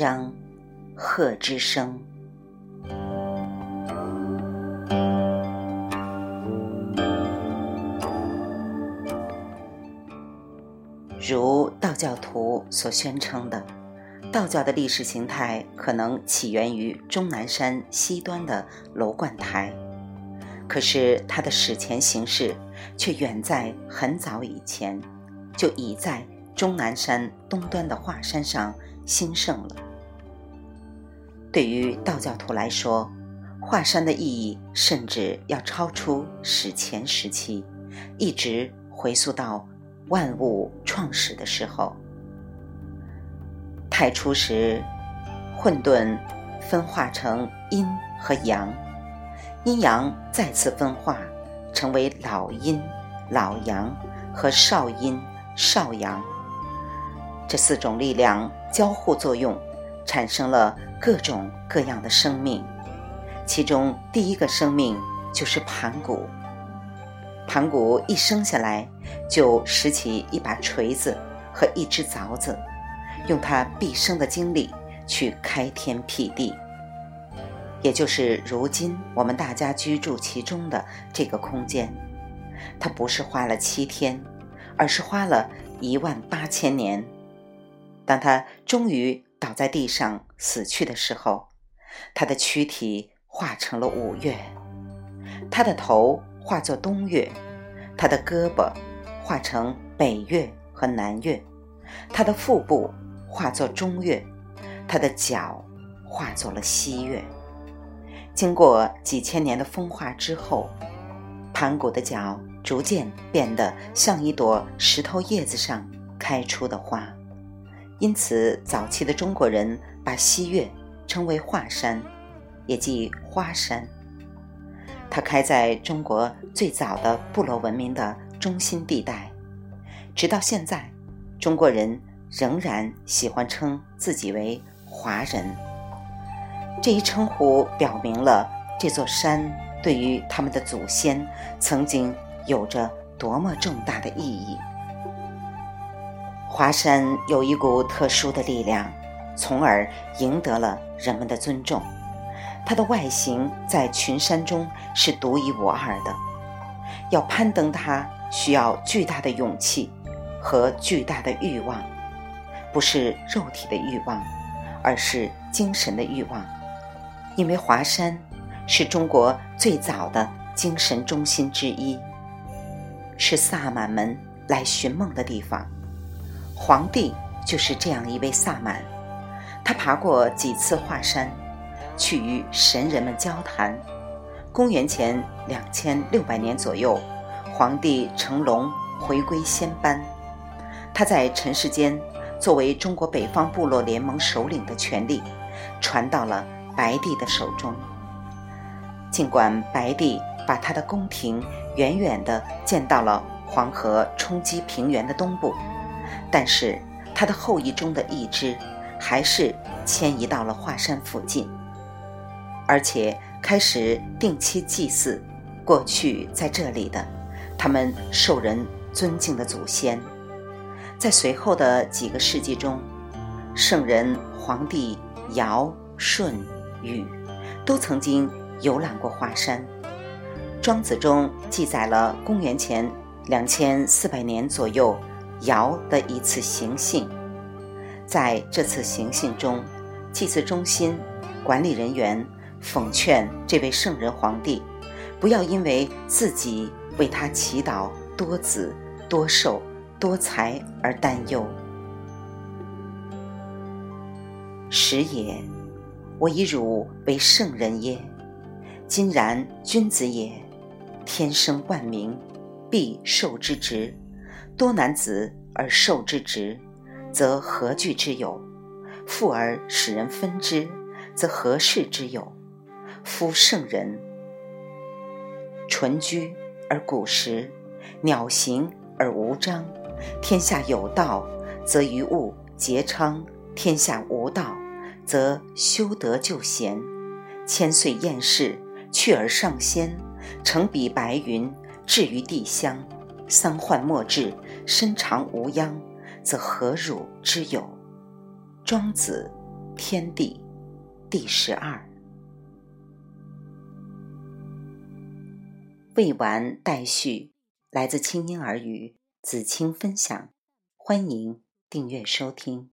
章：鹤之声。如道教徒所宣称的，道教的历史形态可能起源于终南山西端的楼观台，可是它的史前形式却远在很早以前就已在终南山东端的华山上兴盛了。对于道教徒来说，华山的意义甚至要超出史前时期，一直回溯到。万物创始的时候，太初时，混沌分化成阴和阳，阴阳再次分化，成为老阴、老阳和少阴、少阳。这四种力量交互作用，产生了各种各样的生命。其中第一个生命就是盘古。盘古一生下来，就拾起一把锤子和一只凿子，用他毕生的精力去开天辟地，也就是如今我们大家居住其中的这个空间。他不是花了七天，而是花了一万八千年。当他终于倒在地上死去的时候，他的躯体化成了五岳，他的头。化作东岳，他的胳膊化成北岳和南岳，他的腹部化作中岳，他的脚化作了西岳。经过几千年的风化之后，盘古的脚逐渐变得像一朵石头叶子上开出的花，因此早期的中国人把西岳称为华山，也即花山。它开在中国最早的部落文明的中心地带，直到现在，中国人仍然喜欢称自己为华人。这一称呼表明了这座山对于他们的祖先曾经有着多么重大的意义。华山有一股特殊的力量，从而赢得了人们的尊重。它的外形在群山中是独一无二的，要攀登它需要巨大的勇气和巨大的欲望，不是肉体的欲望，而是精神的欲望。因为华山是中国最早的精神中心之一，是萨满们来寻梦的地方。皇帝就是这样一位萨满，他爬过几次华山。去与神人们交谈。公元前两千六百年左右，皇帝成龙回归仙班，他在尘世间作为中国北方部落联盟首领的权力，传到了白帝的手中。尽管白帝把他的宫廷远远地建到了黄河冲积平原的东部，但是他的后裔中的一支，还是迁移到了华山附近。而且开始定期祭祀过去在这里的他们受人尊敬的祖先。在随后的几个世纪中，圣人皇帝尧、舜、禹都曾经游览过华山。庄子中记载了公元前两千四百年左右尧的一次行幸。在这次行幸中，祭祀中心管理人员。奉劝这位圣人皇帝，不要因为自己为他祈祷多子、多寿、多财而担忧。时也，我以汝为圣人耶？今然君子也，天生万民，必受之职。多男子而受之职，则何惧之有？富而使人分之，则何事之有？夫圣人，纯居而古实，鸟行而无章。天下有道，则于物节昌；天下无道，则修德就贤。千岁厌世，去而上仙。乘彼白云，至于地乡。丧患莫至，身长无殃，则何辱之有？庄子，天地第十二。未完待续，来自清音儿语子清分享，欢迎订阅收听。